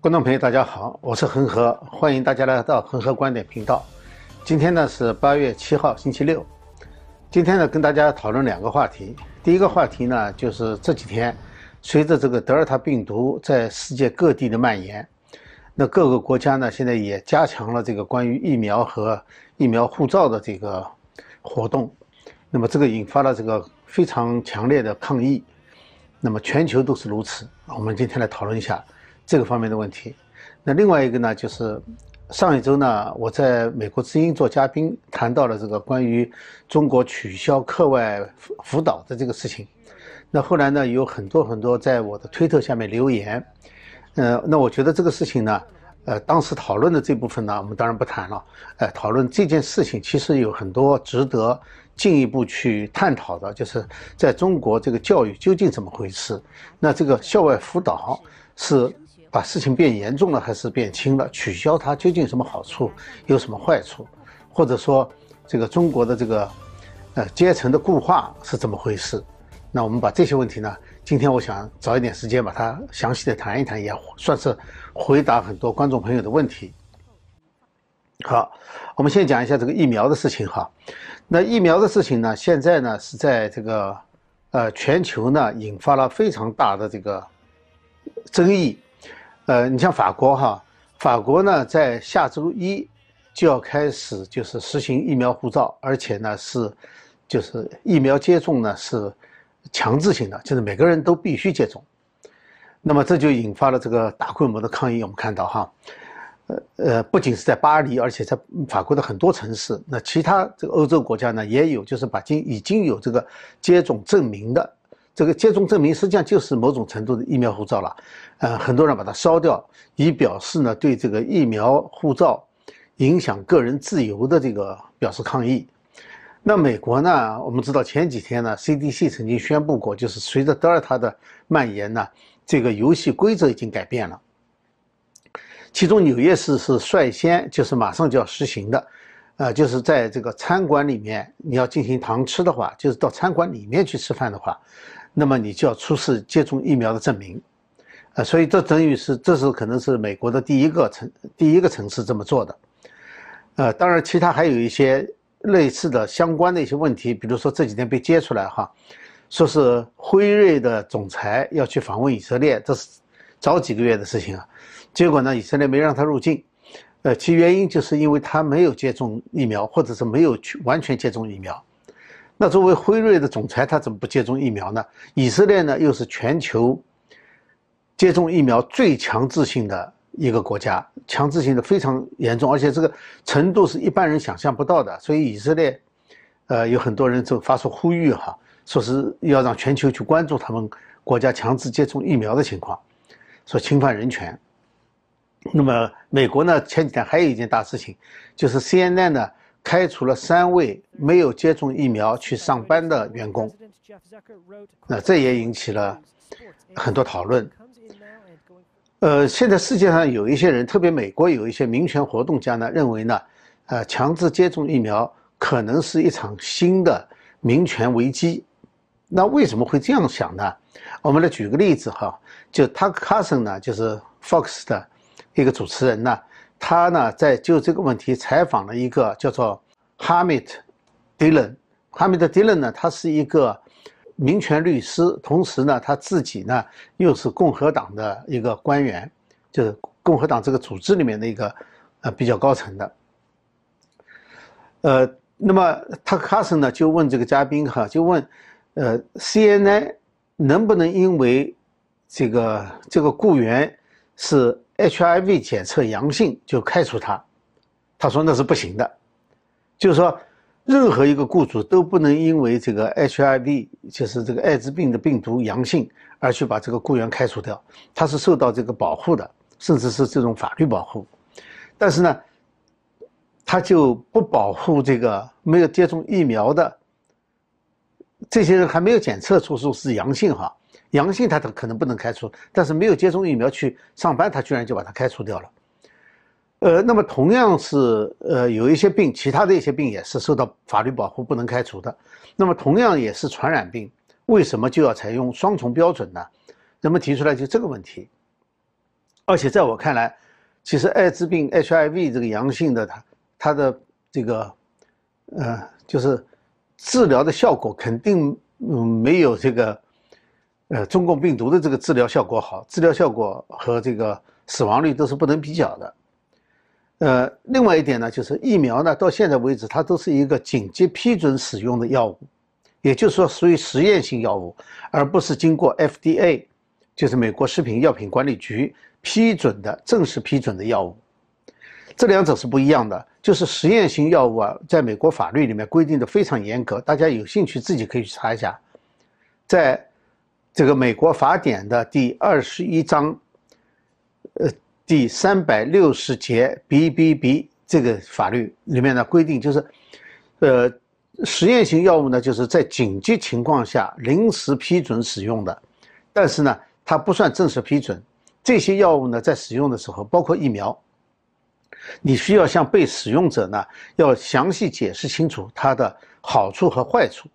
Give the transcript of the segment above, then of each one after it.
观众朋友，大家好，我是恒河，欢迎大家来到恒河观点频道。今天呢是八月七号，星期六。今天呢跟大家讨论两个话题。第一个话题呢就是这几天，随着这个德尔塔病毒在世界各地的蔓延，那各个国家呢现在也加强了这个关于疫苗和疫苗护照的这个活动。那么这个引发了这个非常强烈的抗议。那么全球都是如此。我们今天来讨论一下这个方面的问题。那另外一个呢，就是上一周呢，我在美国之音做嘉宾，谈到了这个关于中国取消课外辅辅导的这个事情。那后来呢，有很多很多在我的推特下面留言。呃，那我觉得这个事情呢，呃，当时讨论的这部分呢，我们当然不谈了。呃，讨论这件事情其实有很多值得。进一步去探讨的，就是在中国这个教育究竟怎么回事？那这个校外辅导是把事情变严重了，还是变轻了？取消它究竟有什么好处，有什么坏处？或者说，这个中国的这个呃阶层的固化是怎么回事？那我们把这些问题呢，今天我想找一点时间把它详细的谈一谈，也算是回答很多观众朋友的问题。好，我们先讲一下这个疫苗的事情哈。那疫苗的事情呢，现在呢是在这个呃全球呢引发了非常大的这个争议。呃，你像法国哈，法国呢在下周一就要开始就是实行疫苗护照，而且呢是就是疫苗接种呢是强制性的，就是每个人都必须接种。那么这就引发了这个大规模的抗议，我们看到哈。呃呃，不仅是在巴黎，而且在法国的很多城市，那其他这个欧洲国家呢，也有，就是把经已经有这个接种证明的，这个接种证明实际上就是某种程度的疫苗护照了，呃，很多人把它烧掉，以表示呢对这个疫苗护照影响个人自由的这个表示抗议。那美国呢，我们知道前几天呢，CDC 曾经宣布过，就是随着德尔塔的蔓延呢，这个游戏规则已经改变了。其中纽约市是率先，就是马上就要实行的，呃，就是在这个餐馆里面，你要进行堂吃的话，就是到餐馆里面去吃饭的话，那么你就要出示接种疫苗的证明，呃，所以这等于是这是可能是美国的第一个城第一个城市这么做的，呃，当然其他还有一些类似的相关的一些问题，比如说这几天被揭出来哈，说是辉瑞的总裁要去访问以色列，这是早几个月的事情啊。结果呢，以色列没让他入境，呃，其原因就是因为他没有接种疫苗，或者是没有去完全接种疫苗。那作为辉瑞的总裁，他怎么不接种疫苗呢？以色列呢，又是全球接种疫苗最强制性的一个国家，强制性的非常严重，而且这个程度是一般人想象不到的。所以以色列，呃，有很多人就发出呼吁哈，说是要让全球去关注他们国家强制接种疫苗的情况，说侵犯人权。那么，美国呢？前几天还有一件大事情，就是 CNN 呢开除了三位没有接种疫苗去上班的员工。那这也引起了很多讨论。呃，现在世界上有一些人，特别美国有一些民权活动家呢，认为呢，呃，强制接种疫苗可能是一场新的民权危机。那为什么会这样想呢？我们来举个例子哈，就 Tuck Carson 呢，就是 Fox 的。一个主持人呢，他呢在就这个问题采访了一个叫做哈密特·迪伦。哈密特·迪伦呢，他是一个民权律师，同时呢他自己呢又是共和党的一个官员，就是共和党这个组织里面的一个呃比较高层的。呃，那么他卡森呢就问这个嘉宾哈，就问呃 CNN 能不能因为这个这个雇员是。HIV 检测阳性就开除他，他说那是不行的，就是说任何一个雇主都不能因为这个 HIV 就是这个艾滋病的病毒阳性而去把这个雇员开除掉，他是受到这个保护的，甚至是这种法律保护，但是呢，他就不保护这个没有接种疫苗的这些人还没有检测出说是阳性哈。阳性他他可能不能开除，但是没有接种疫苗去上班，他居然就把他开除掉了。呃，那么同样是呃有一些病，其他的一些病也是受到法律保护不能开除的。那么同样也是传染病，为什么就要采用双重标准呢？人们提出来就这个问题。而且在我看来，其实艾滋病 HIV 这个阳性的它它的这个呃就是治疗的效果肯定嗯没有这个呃中共病毒的这个治疗效果好，治疗效果和这个死亡率都是不能比较的。呃，另外一点呢，就是疫苗呢，到现在为止它都是一个紧急批准使用的药物，也就是说属于实验性药物，而不是经过 FDA，就是美国食品药品管理局。批准的正式批准的药物，这两者是不一样的。就是实验性药物啊，在美国法律里面规定的非常严格，大家有兴趣自己可以去查一下，在这个美国法典的第二十一章，呃，第三百六十节 B B B 这个法律里面的规定，就是，呃，实验性药物呢，就是在紧急情况下临时批准使用的，但是呢，它不算正式批准。这些药物呢，在使用的时候，包括疫苗，你需要向被使用者呢，要详细解释清楚它的好处和坏处。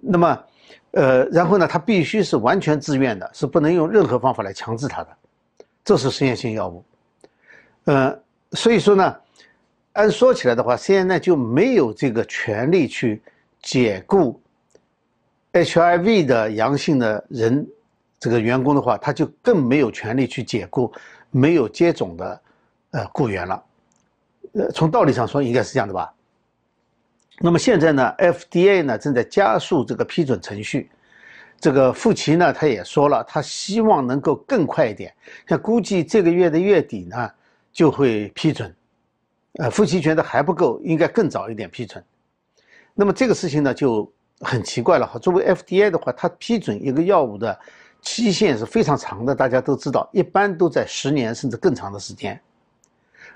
那么，呃，然后呢，它必须是完全自愿的，是不能用任何方法来强制它的。这是实验性药物。呃，所以说呢，按说起来的话，现在就没有这个权利去解雇 HIV 的阳性的人。这个员工的话，他就更没有权利去解雇没有接种的呃雇员了。呃，从道理上说，应该是这样的吧。那么现在呢，FDA 呢正在加速这个批准程序。这个富奇呢，他也说了，他希望能够更快一点。像估计这个月的月底呢就会批准。呃，富奇觉得还不够，应该更早一点批准。那么这个事情呢就很奇怪了哈。作为 FDA 的话，它批准一个药物的。期限是非常长的，大家都知道，一般都在十年甚至更长的时间。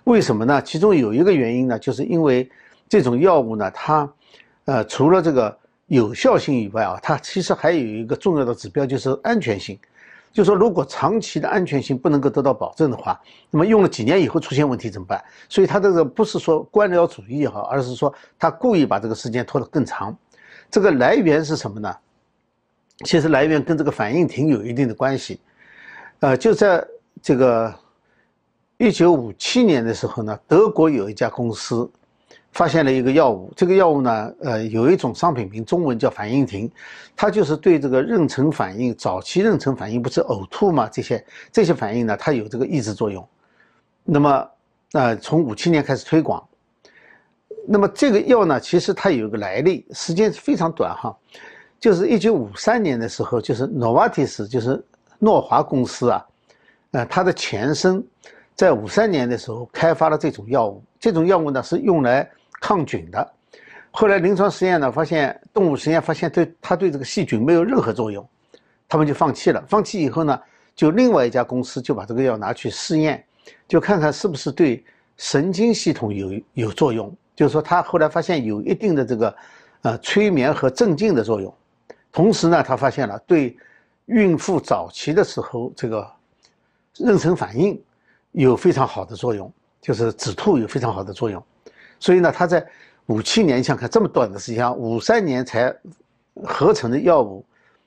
为什么呢？其中有一个原因呢，就是因为这种药物呢，它，呃，除了这个有效性以外啊，它其实还有一个重要的指标，就是安全性。就说如果长期的安全性不能够得到保证的话，那么用了几年以后出现问题怎么办？所以它这个不是说官僚主义哈，而是说他故意把这个时间拖得更长。这个来源是什么呢？其实来源跟这个反应停有一定的关系，呃，就在这个一九五七年的时候呢，德国有一家公司发现了一个药物，这个药物呢，呃，有一种商品名，中文叫反应停，它就是对这个妊娠反应、早期妊娠反应，不是呕吐嘛？这些这些反应呢，它有这个抑制作用。那么，呃，从五七年开始推广，那么这个药呢，其实它有个来历，时间非常短哈。就是一九五三年的时候，就是 Novartis，就是诺华公司啊，呃，它的前身，在五三年的时候开发了这种药物。这种药物呢是用来抗菌的。后来临床实验呢发现，动物实验发现对它对这个细菌没有任何作用，他们就放弃了。放弃以后呢，就另外一家公司就把这个药拿去试验，就看看是不是对神经系统有有作用。就是说，他后来发现有一定的这个呃催眠和镇静的作用。同时呢，他发现了对孕妇早期的时候这个妊娠反应有非常好的作用，就是止吐有非常好的作用。所以呢，他在五七年，你想看这么短的时间，五三年才合成的药物，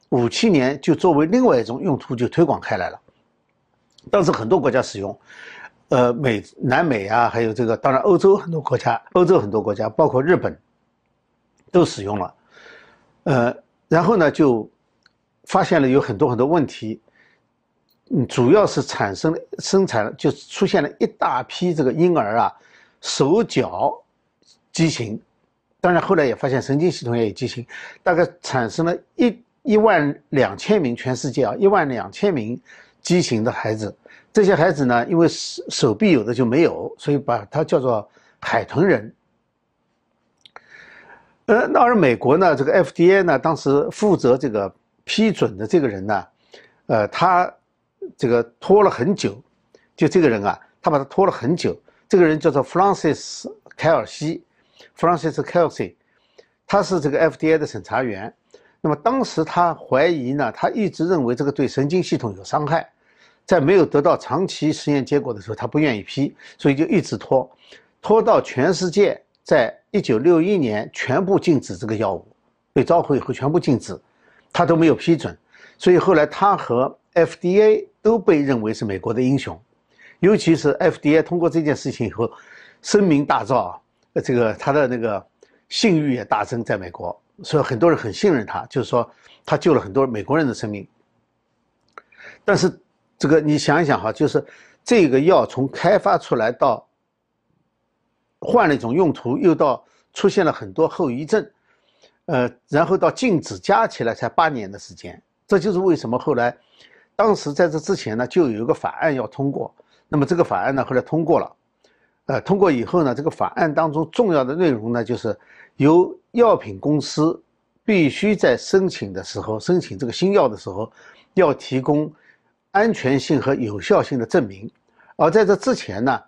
五七年就作为另外一种用途就推广开来了。当时很多国家使用，呃，美、南美啊，还有这个，当然欧洲很多国家，欧洲很多国家，包括日本，都使用了，呃。然后呢，就发现了有很多很多问题，嗯，主要是产生生产就出现了一大批这个婴儿啊，手脚畸形，当然后来也发现神经系统也有畸形，大概产生了一一万两千名全世界啊一万两千名畸形的孩子，这些孩子呢，因为手手臂有的就没有，所以把它叫做海豚人。呃，那而美国呢，这个 FDA 呢，当时负责这个批准的这个人呢，呃，他这个拖了很久，就这个人啊，他把他拖了很久。这个人叫做 Francis 凯尔西，Francis Kelsey，他是这个 FDA 的审查员。那么当时他怀疑呢，他一直认为这个对神经系统有伤害，在没有得到长期实验结果的时候，他不愿意批，所以就一直拖，拖到全世界。在一九六一年，全部禁止这个药物，被召回以后全部禁止，他都没有批准，所以后来他和 FDA 都被认为是美国的英雄，尤其是 FDA 通过这件事情以后，声名大噪啊，这个他的那个信誉也大增，在美国，所以很多人很信任他，就是说他救了很多美国人的生命。但是这个你想一想哈，就是这个药从开发出来到换了一种用途，又到出现了很多后遗症，呃，然后到禁止加起来才八年的时间，这就是为什么后来。当时在这之前呢，就有一个法案要通过。那么这个法案呢，后来通过了。呃，通过以后呢，这个法案当中重要的内容呢，就是由药品公司必须在申请的时候，申请这个新药的时候，要提供安全性和有效性的证明。而在这之前呢，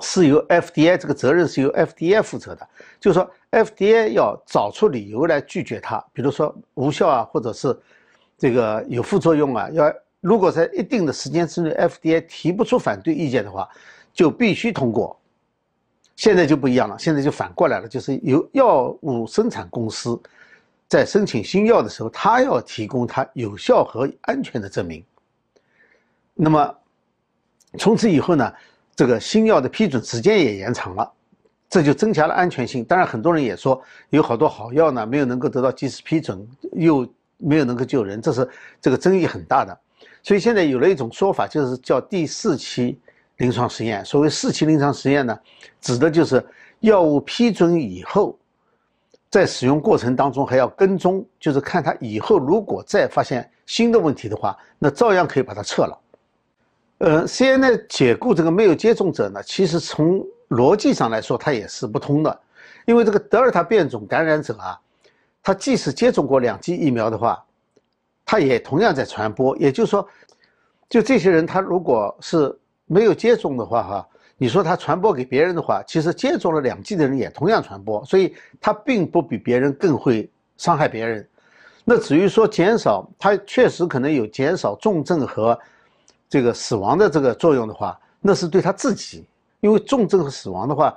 是由 FDA 这个责任是由 FDA 负责的，就是说 FDA 要找出理由来拒绝它，比如说无效啊，或者是。这个有副作用啊，要如果在一定的时间之内，FDA 提不出反对意见的话，就必须通过。现在就不一样了，现在就反过来了，就是由药物生产公司在申请新药的时候，他要提供它有效和安全的证明。那么从此以后呢，这个新药的批准时间也延长了，这就增加了安全性。当然，很多人也说有好多好药呢，没有能够得到及时批准，又。没有能够救人，这是这个争议很大的，所以现在有了一种说法，就是叫第四期临床实验。所谓四期临床实验呢，指的就是药物批准以后，在使用过程当中还要跟踪，就是看它以后如果再发现新的问题的话，那照样可以把它撤了。呃，CNN 解雇这个没有接种者呢，其实从逻辑上来说它也是不通的，因为这个德尔塔变种感染者啊。他即使接种过两剂疫苗的话，他也同样在传播。也就是说，就这些人，他如果是没有接种的话，哈，你说他传播给别人的话，其实接种了两剂的人也同样传播，所以他并不比别人更会伤害别人。那至于说减少，他确实可能有减少重症和这个死亡的这个作用的话，那是对他自己，因为重症和死亡的话，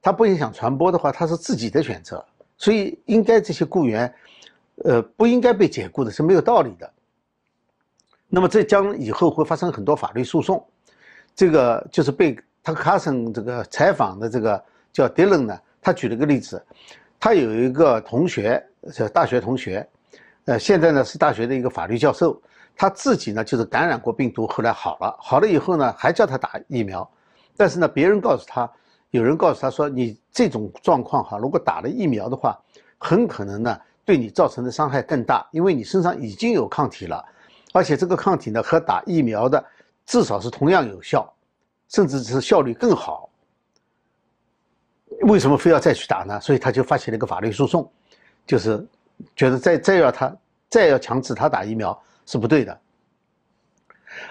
他不影响传播的话，他是自己的选择。所以，应该这些雇员，呃，不应该被解雇的是没有道理的。那么，这将以后会发生很多法律诉讼。这个就是被他卡森这个采访的这个叫迪伦呢，他举了个例子，他有一个同学，是大学同学，呃，现在呢是大学的一个法律教授，他自己呢就是感染过病毒，后来好了，好了以后呢还叫他打疫苗，但是呢别人告诉他。有人告诉他说：“你这种状况哈，如果打了疫苗的话，很可能呢对你造成的伤害更大，因为你身上已经有抗体了，而且这个抗体呢和打疫苗的至少是同样有效，甚至是效率更好。为什么非要再去打呢？所以他就发起了一个法律诉讼，就是觉得再再要他再要强制他打疫苗是不对的。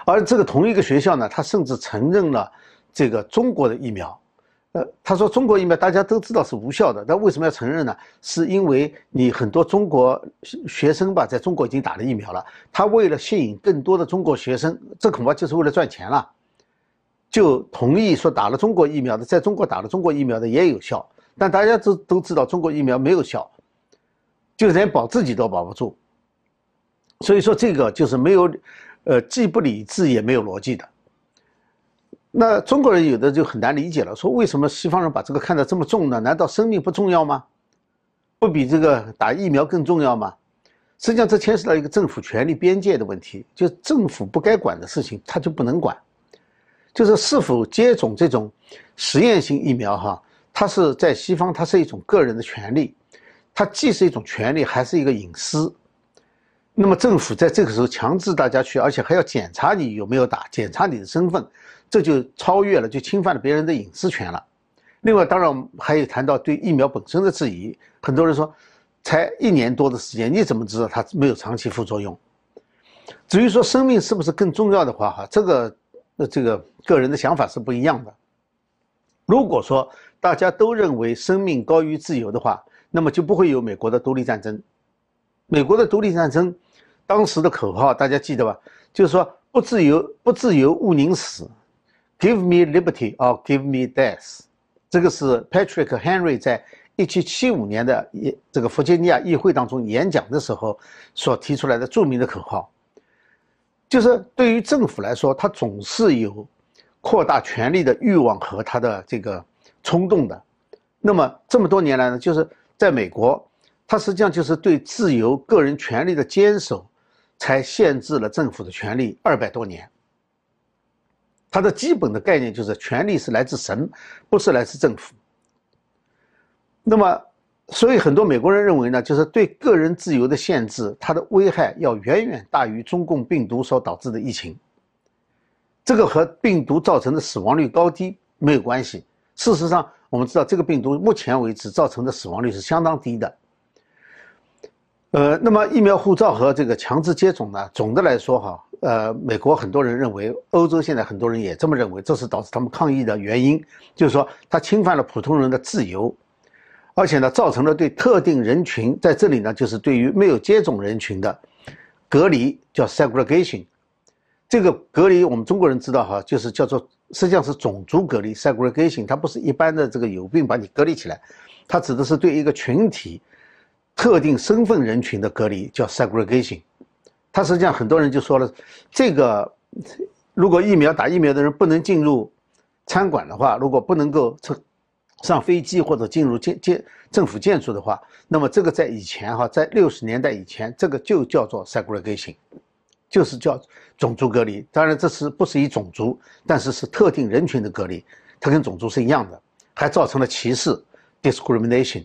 而这个同一个学校呢，他甚至承认了这个中国的疫苗。”呃，他说中国疫苗大家都知道是无效的，但为什么要承认呢？是因为你很多中国学生吧，在中国已经打了疫苗了。他为了吸引更多的中国学生，这恐怕就是为了赚钱了，就同意说打了中国疫苗的，在中国打了中国疫苗的也有效。但大家都都知道中国疫苗没有效，就连保自己都保不住。所以说这个就是没有，呃，既不理智也没有逻辑的。那中国人有的就很难理解了，说为什么西方人把这个看得这么重呢？难道生命不重要吗？不比这个打疫苗更重要吗？实际上，这牵涉到一个政府权力边界的问题，就政府不该管的事情，他就不能管。就是是否接种这种实验性疫苗，哈，它是在西方，它是一种个人的权利，它既是一种权利，还是一个隐私。那么政府在这个时候强制大家去，而且还要检查你有没有打，检查你的身份。这就超越了，就侵犯了别人的隐私权了。另外，当然我们还有谈到对疫苗本身的质疑。很多人说，才一年多的时间，你怎么知道它没有长期副作用？至于说生命是不是更重要的话，哈，这个呃，这个个人的想法是不一样的。如果说大家都认为生命高于自由的话，那么就不会有美国的独立战争。美国的独立战争，当时的口号大家记得吧？就是说不自由，不自由勿宁死。Give me liberty or give me death，这个是 Patrick Henry 在一七七五年的一这个弗吉尼亚议会当中演讲的时候所提出来的著名的口号。就是对于政府来说，它总是有扩大权力的欲望和它的这个冲动的。那么这么多年来呢，就是在美国，它实际上就是对自由个人权利的坚守，才限制了政府的权利二百多年。它的基本的概念就是权力是来自神，不是来自政府。那么，所以很多美国人认为呢，就是对个人自由的限制，它的危害要远远大于中共病毒所导致的疫情。这个和病毒造成的死亡率高低没有关系。事实上，我们知道这个病毒目前为止造成的死亡率是相当低的。呃，那么疫苗护照和这个强制接种呢，总的来说哈。呃，美国很多人认为，欧洲现在很多人也这么认为，这是导致他们抗议的原因，就是说它侵犯了普通人的自由，而且呢，造成了对特定人群在这里呢，就是对于没有接种人群的隔离，叫 segregation。这个隔离我们中国人知道哈，就是叫做实际上是种族隔离 segregation，它不是一般的这个有病把你隔离起来，它指的是对一个群体特定身份人群的隔离，叫 segregation。他实际上很多人就说了，这个如果疫苗打疫苗的人不能进入餐馆的话，如果不能够乘上飞机或者进入建建政府建筑的话，那么这个在以前哈，在六十年代以前，这个就叫做 segregation，就是叫种族隔离。当然这是不是以种族，但是是特定人群的隔离，它跟种族是一样的，还造成了歧视 discrimination。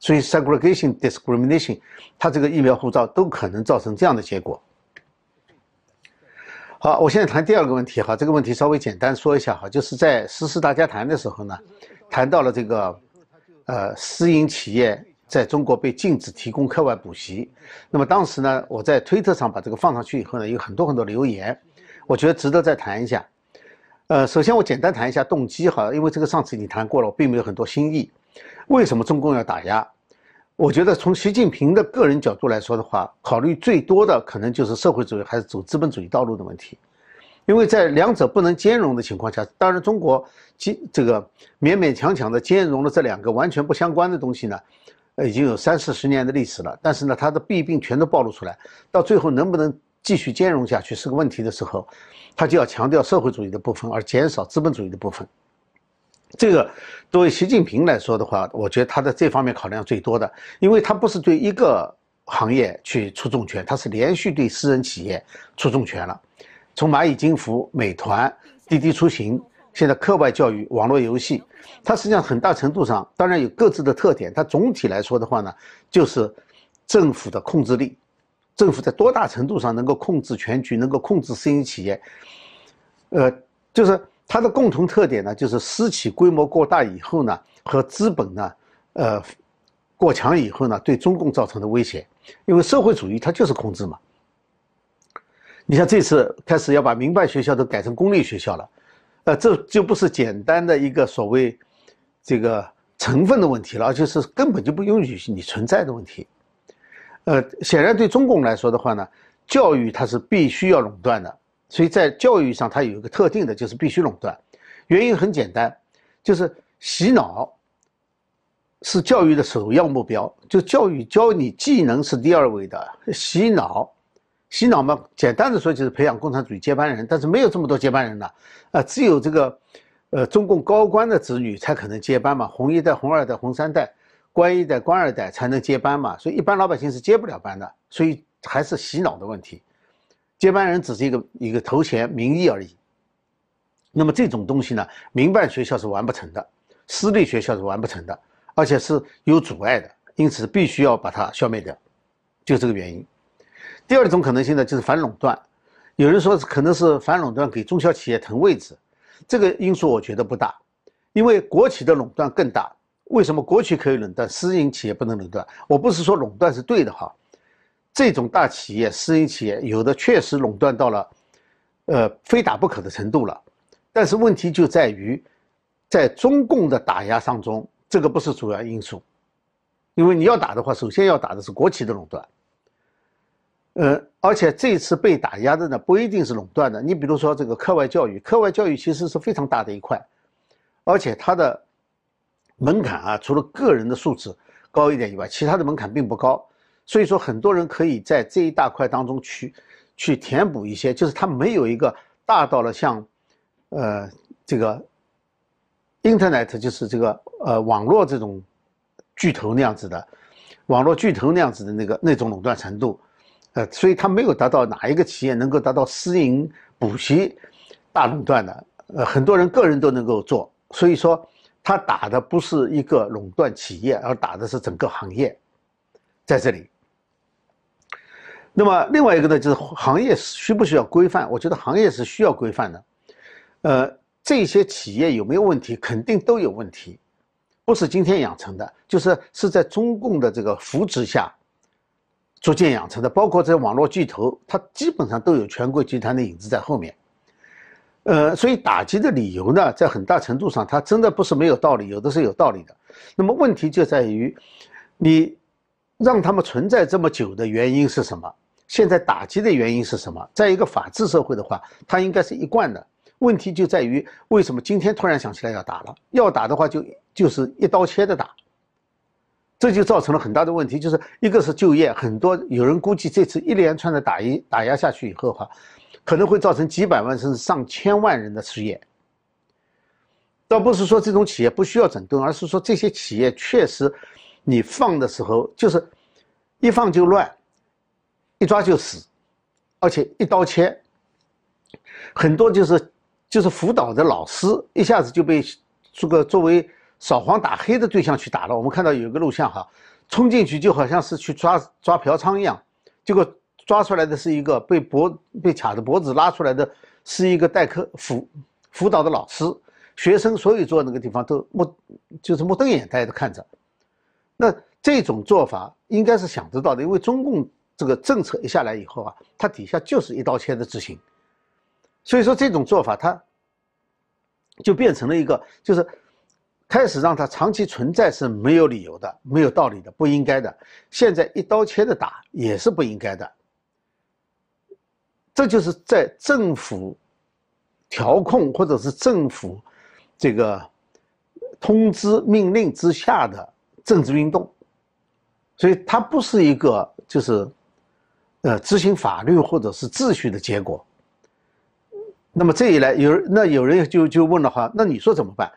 所以，segregation、discrimination，它这个疫苗护照都可能造成这样的结果。好，我现在谈第二个问题哈，这个问题稍微简单说一下哈，就是在实施大家谈的时候呢，谈到了这个，呃，私营企业在中国被禁止提供课外补习。那么当时呢，我在推特上把这个放上去以后呢，有很多很多留言，我觉得值得再谈一下。呃，首先我简单谈一下动机哈，因为这个上次已经谈过了，我并没有很多新意。为什么中共要打压？我觉得从习近平的个人角度来说的话，考虑最多的可能就是社会主义还是走资本主义道路的问题，因为在两者不能兼容的情况下，当然中国兼这个勉勉强强的兼容了这两个完全不相关的东西呢，呃，已经有三四十年的历史了。但是呢，它的弊病全都暴露出来，到最后能不能继续兼容下去是个问题的时候，他就要强调社会主义的部分，而减少资本主义的部分。这个作为习近平来说的话，我觉得他的这方面考量最多的，因为他不是对一个行业去出重拳，他是连续对私人企业出重拳了。从蚂蚁金服、美团、滴滴出行，现在课外教育、网络游戏，它实际上很大程度上当然有各自的特点。它总体来说的话呢，就是政府的控制力，政府在多大程度上能够控制全局，能够控制私营企业，呃，就是。它的共同特点呢，就是私企规模过大以后呢，和资本呢，呃，过强以后呢，对中共造成的威胁。因为社会主义它就是控制嘛。你像这次开始要把民办学校都改成公立学校了，呃，这就不是简单的一个所谓这个成分的问题了，而且是根本就不允许你存在的问题。呃，显然对中共来说的话呢，教育它是必须要垄断的。所以在教育上，它有一个特定的，就是必须垄断。原因很简单，就是洗脑是教育的首要目标。就教育教你技能是第二位的，洗脑，洗脑嘛，简单的说就是培养共产主义接班人。但是没有这么多接班人了，啊，只有这个，呃，中共高官的子女才可能接班嘛，红一代、红二代、红三代，官一代、官二代才能接班嘛。所以一般老百姓是接不了班的，所以还是洗脑的问题。接班人只是一个一个头衔名义而已。那么这种东西呢，民办学校是完不成的，私立学校是完不成的，而且是有阻碍的，因此必须要把它消灭掉，就这个原因。第二种可能性呢，就是反垄断。有人说可能是反垄断给中小企业腾位置，这个因素我觉得不大，因为国企的垄断更大。为什么国企可以垄断，私营企业不能垄断？我不是说垄断是对的哈。这种大企业、私营企业有的确实垄断到了，呃，非打不可的程度了。但是问题就在于，在中共的打压当中，这个不是主要因素。因为你要打的话，首先要打的是国企的垄断。呃，而且这次被打压的呢，不一定是垄断的。你比如说这个课外教育，课外教育其实是非常大的一块，而且它的门槛啊，除了个人的素质高一点以外，其他的门槛并不高。所以说，很多人可以在这一大块当中去去填补一些，就是它没有一个大到了像，呃，这个，Internet 就是这个呃网络这种巨头那样子的，网络巨头那样子的那个那种垄断程度，呃，所以它没有达到哪一个企业能够达到私营补习大垄断的，呃，很多人个人都能够做，所以说他打的不是一个垄断企业，而打的是整个行业，在这里。那么另外一个呢，就是行业需不需要规范？我觉得行业是需要规范的。呃，这些企业有没有问题？肯定都有问题，不是今天养成的，就是是在中共的这个扶持下逐渐养成的。包括这网络巨头，它基本上都有权贵集团的影子在后面。呃，所以打击的理由呢，在很大程度上，它真的不是没有道理，有的是有道理的。那么问题就在于，你让他们存在这么久的原因是什么？现在打击的原因是什么？在一个法治社会的话，它应该是一贯的。问题就在于为什么今天突然想起来要打了？要打的话，就就是一刀切的打。这就造成了很大的问题，就是一个是就业，很多有人估计这次一连串的打一打压下去以后，哈，可能会造成几百万甚至上千万人的失业。倒不是说这种企业不需要整顿，而是说这些企业确实，你放的时候就是一放就乱。一抓就死，而且一刀切，很多就是就是辅导的老师一下子就被这个作为扫黄打黑的对象去打了。我们看到有个录像哈，冲进去就好像是去抓抓嫖娼一样，结果抓出来的是一个被脖被卡着脖子拉出来的是一个代课辅辅导的老师，学生所有坐那个地方都目就是目瞪眼呆的看着。那这种做法应该是想得到的，因为中共。这个政策一下来以后啊，它底下就是一刀切的执行，所以说这种做法它就变成了一个，就是开始让它长期存在是没有理由的、没有道理的、不应该的。现在一刀切的打也是不应该的，这就是在政府调控或者是政府这个通知命令之下的政治运动，所以它不是一个就是。呃，执行法律或者是秩序的结果。那么这一来，有那有人就就问了哈，那你说怎么办？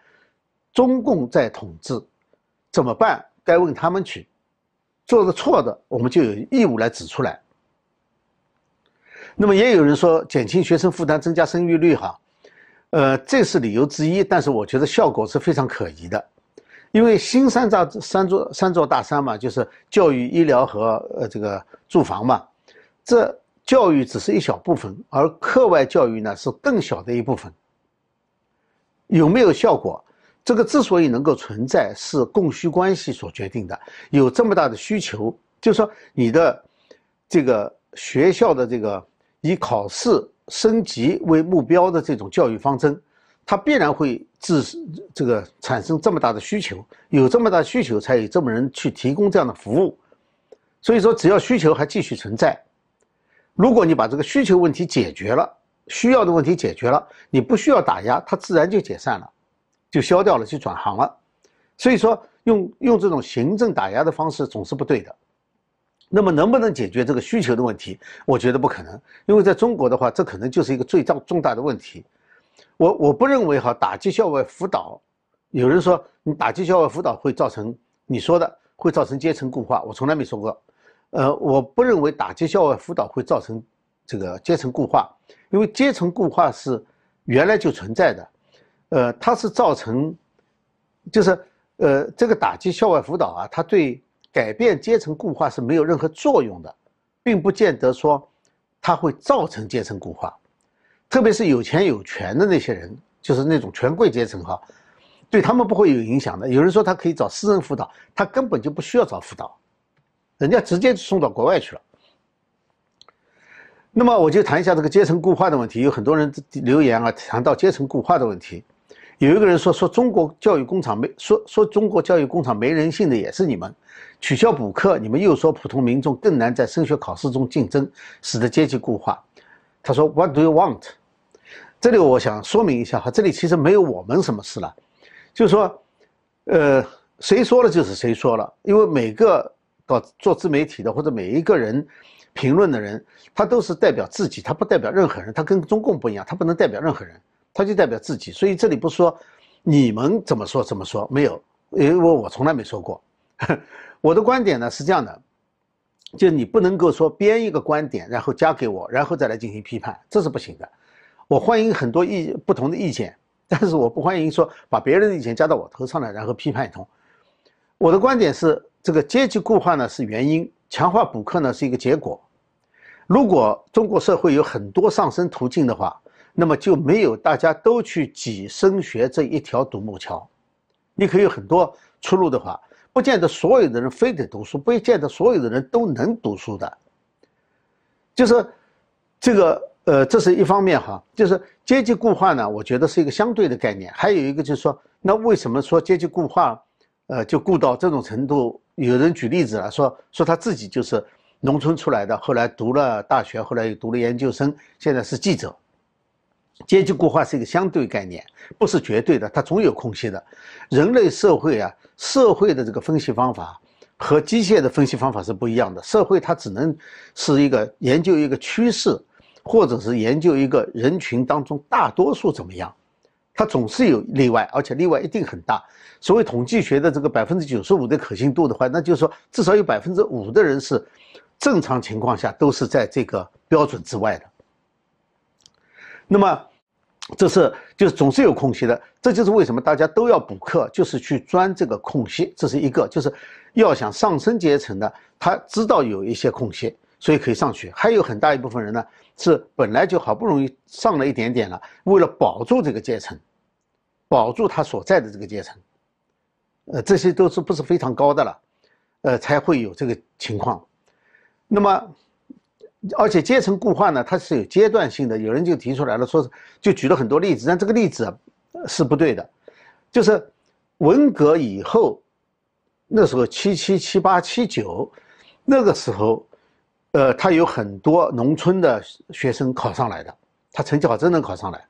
中共在统治，怎么办？该问他们去。做的错的，我们就有义务来指出来。那么也有人说，减轻学生负担，增加生育率哈，呃，这是理由之一，但是我觉得效果是非常可疑的，因为新三大三座三座大山嘛，就是教育、医疗和呃这个住房嘛。这教育只是一小部分，而课外教育呢是更小的一部分。有没有效果？这个之所以能够存在，是供需关系所决定的。有这么大的需求，就说你的这个学校的这个以考试升级为目标的这种教育方针，它必然会自这个产生这么大的需求。有这么大需求，才有这么人去提供这样的服务。所以说，只要需求还继续存在。如果你把这个需求问题解决了，需要的问题解决了，你不需要打压，它自然就解散了，就消掉了，就转行了。所以说，用用这种行政打压的方式总是不对的。那么，能不能解决这个需求的问题？我觉得不可能，因为在中国的话，这可能就是一个最重重大的问题。我我不认为哈，打击校外辅导，有人说你打击校外辅导会造成你说的会造成阶层固化，我从来没说过。呃，我不认为打击校外辅导会造成这个阶层固化，因为阶层固化是原来就存在的，呃，它是造成，就是呃，这个打击校外辅导啊，它对改变阶层固化是没有任何作用的，并不见得说它会造成阶层固化，特别是有钱有权的那些人，就是那种权贵阶层哈，对他们不会有影响的。有人说他可以找私人辅导，他根本就不需要找辅导。人家直接送到国外去了。那么我就谈一下这个阶层固化的问题。有很多人留言啊，谈到阶层固化的问题。有一个人说说中国教育工厂没说说中国教育工厂没人性的也是你们，取消补课，你们又说普通民众更难在升学考试中竞争，使得阶级固化。他说 What do you want？这里我想说明一下哈，这里其实没有我们什么事了，就是说，呃，谁说了就是谁说了，因为每个搞。做自媒体的或者每一个人，评论的人，他都是代表自己，他不代表任何人，他跟中共不一样，他不能代表任何人，他就代表自己。所以这里不说你们怎么说怎么说，没有，因为我从来没说过。我的观点呢是这样的，就你不能够说编一个观点，然后加给我，然后再来进行批判，这是不行的。我欢迎很多意不同的意见，但是我不欢迎说把别人的意见加到我头上来，然后批判一通。我的观点是，这个阶级固化呢是原因，强化补课呢是一个结果。如果中国社会有很多上升途径的话，那么就没有大家都去挤升学这一条独木桥。你可以有很多出路的话。不见得所有的人非得读书，不见得所有的人都能读书的。就是这个，呃，这是一方面哈。就是阶级固化呢，我觉得是一个相对的概念。还有一个就是说，那为什么说阶级固化，呃，就固到这种程度？有人举例子了，说说他自己就是农村出来的，后来读了大学，后来又读了研究生，现在是记者。阶级固化是一个相对概念，不是绝对的，它总有空隙的。人类社会啊，社会的这个分析方法和机械的分析方法是不一样的。社会它只能是一个研究一个趋势，或者是研究一个人群当中大多数怎么样，它总是有例外，而且例外一定很大。所谓统计学的这个百分之九十五的可信度的话，那就是说至少有百分之五的人是正常情况下都是在这个标准之外的。那么，这是就是总是有空隙的，这就是为什么大家都要补课，就是去钻这个空隙。这是一个，就是要想上升阶层的，他知道有一些空隙，所以可以上去。还有很大一部分人呢，是本来就好不容易上了一点点了，为了保住这个阶层，保住他所在的这个阶层，呃，这些都是不是非常高的了，呃，才会有这个情况。那么。而且阶层固化呢，它是有阶段性的。有人就提出来了，说是就举了很多例子，但这个例子是不对的。就是文革以后，那时候七七七八七九，那个时候，呃，他有很多农村的学生考上来的，他成绩好真能考上来，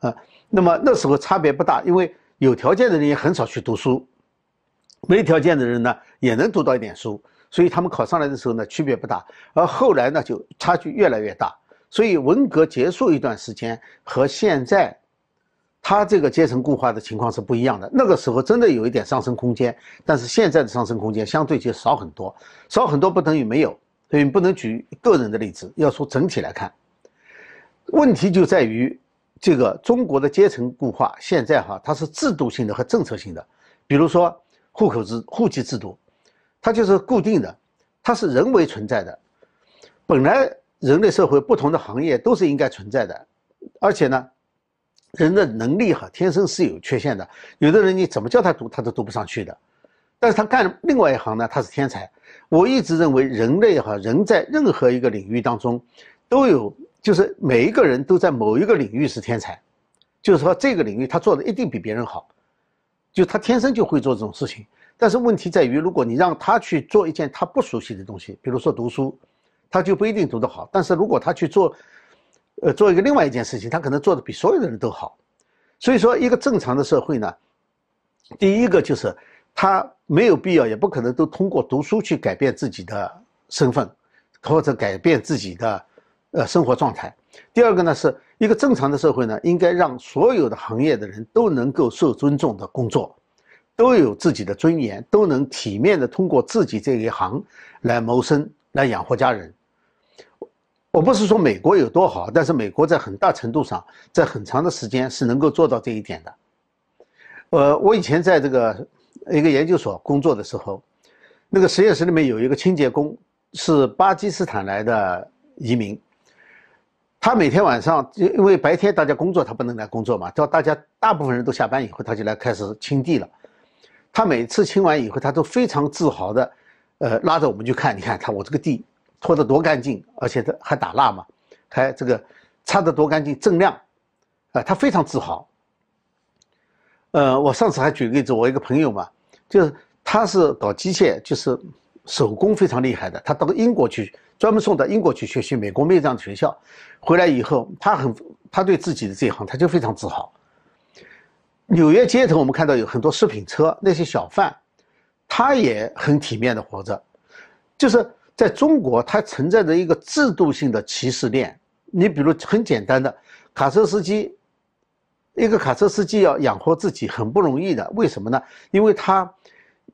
啊，那么那时候差别不大，因为有条件的人也很少去读书，没条件的人呢也能读到一点书。所以他们考上来的时候呢，区别不大，而后来呢，就差距越来越大。所以文革结束一段时间和现在，他这个阶层固化的情况是不一样的。那个时候真的有一点上升空间，但是现在的上升空间相对就少很多，少很多不等于没有，所以不能举个人的例子，要说整体来看。问题就在于这个中国的阶层固化，现在哈它是制度性的和政策性的，比如说户口制、户籍制度。它就是固定的，它是人为存在的。本来人类社会不同的行业都是应该存在的，而且呢，人的能力哈天生是有缺陷的。有的人你怎么叫他读，他都读不上去的。但是他干另外一行呢，他是天才。我一直认为人类哈人在任何一个领域当中，都有就是每一个人都在某一个领域是天才，就是说这个领域他做的一定比别人好，就他天生就会做这种事情。但是问题在于，如果你让他去做一件他不熟悉的东西，比如说读书，他就不一定读得好。但是如果他去做，呃，做一个另外一件事情，他可能做的比所有的人都好。所以说，一个正常的社会呢，第一个就是他没有必要，也不可能都通过读书去改变自己的身份，或者改变自己的呃生活状态。第二个呢，是一个正常的社会呢，应该让所有的行业的人都能够受尊重的工作。都有自己的尊严，都能体面的通过自己这一行来谋生，来养活家人。我不是说美国有多好，但是美国在很大程度上，在很长的时间是能够做到这一点的。呃，我以前在这个一个研究所工作的时候，那个实验室里面有一个清洁工，是巴基斯坦来的移民。他每天晚上，因为白天大家工作，他不能来工作嘛，到大家大部分人都下班以后，他就来开始清地了。他每次清完以后，他都非常自豪的，呃，拉着我们去看，你看他我这个地拖得多干净，而且他还打蜡嘛，还这个擦得多干净锃亮，啊，他非常自豪。呃，我上次还举个例子，我一个朋友嘛，就是他是搞机械，就是手工非常厉害的，他到英国去，专门送到英国去学习，美国没有这样的学校，回来以后，他很他对自己的这一行他就非常自豪。纽约街头，我们看到有很多食品车，那些小贩，他也很体面的活着。就是在中国它存在着一个制度性的歧视链。你比如很简单的卡车司机，一个卡车司机要养活自己很不容易的，为什么呢？因为他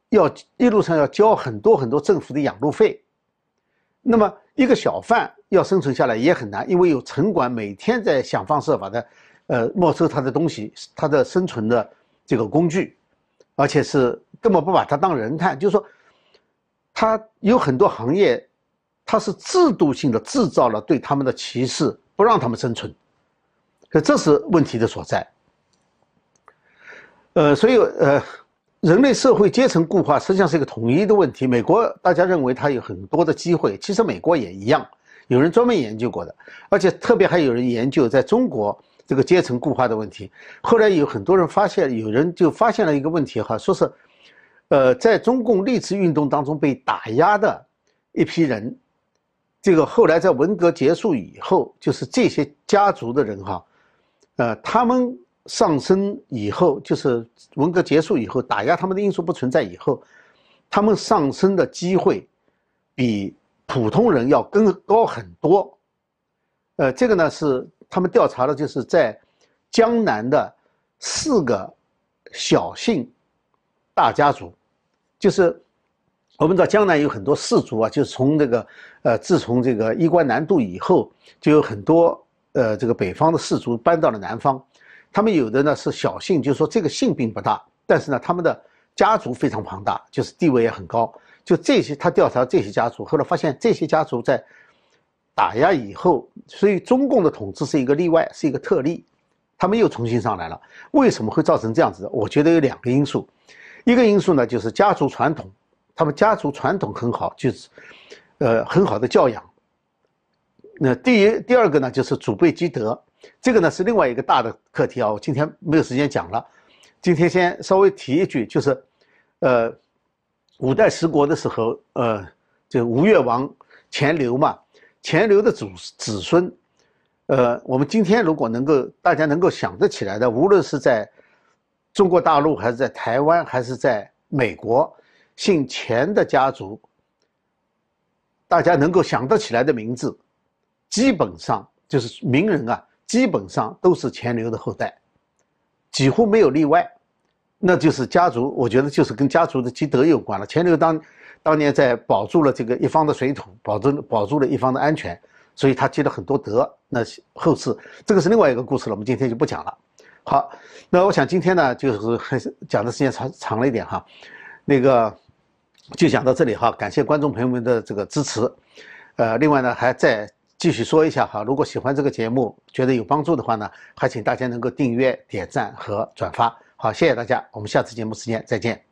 要一路上要交很多很多政府的养路费。那么一个小贩要生存下来也很难，因为有城管每天在想方设法的，呃，没收他的东西，他的生存的这个工具，而且是根本不把他当人看，就是说，他有很多行业，他是制度性的制造了对他们的歧视，不让他们生存，可这是问题的所在。呃，所以呃。人类社会阶层固化实际上是一个统一的问题。美国大家认为它有很多的机会，其实美国也一样，有人专门研究过的，而且特别还有人研究在中国这个阶层固化的问题。后来有很多人发现，有人就发现了一个问题哈，说是，呃，在中共历次运动当中被打压的一批人，这个后来在文革结束以后，就是这些家族的人哈，呃，他们。上升以后，就是文革结束以后，打压他们的因素不存在以后，他们上升的机会比普通人要更高很多。呃，这个呢是他们调查的，就是在江南的四个小姓大家族，就是我们知道江南有很多氏族啊，就是从这个呃，自从这个衣冠南渡以后，就有很多呃这个北方的氏族搬到了南方。他们有的呢是小姓，就是说这个姓并不大，但是呢他们的家族非常庞大，就是地位也很高。就这些，他调查这些家族，后来发现这些家族在打压以后，所以中共的统治是一个例外，是一个特例，他们又重新上来了。为什么会造成这样子？我觉得有两个因素，一个因素呢就是家族传统，他们家族传统很好，就是呃很好的教养。那第一、第二个呢就是祖辈积德。这个呢是另外一个大的课题啊，我今天没有时间讲了。今天先稍微提一句，就是，呃，五代十国的时候，呃，就吴越王钱镠嘛，钱镠的祖子孙，呃，我们今天如果能够大家能够想得起来的，无论是在中国大陆还是在台湾还是在美国，姓钱的家族，大家能够想得起来的名字，基本上就是名人啊。基本上都是钱镠的后代，几乎没有例外，那就是家族。我觉得就是跟家族的积德有关了。钱镠当当年在保住了这个一方的水土，保证保住了一方的安全，所以他积了很多德。那后世这个是另外一个故事了，我们今天就不讲了。好，那我想今天呢，就是还是讲的时间长长了一点哈，那个就讲到这里哈，感谢观众朋友们的这个支持，呃，另外呢还在。继续说一下哈，如果喜欢这个节目，觉得有帮助的话呢，还请大家能够订阅、点赞和转发。好，谢谢大家，我们下次节目时间再见。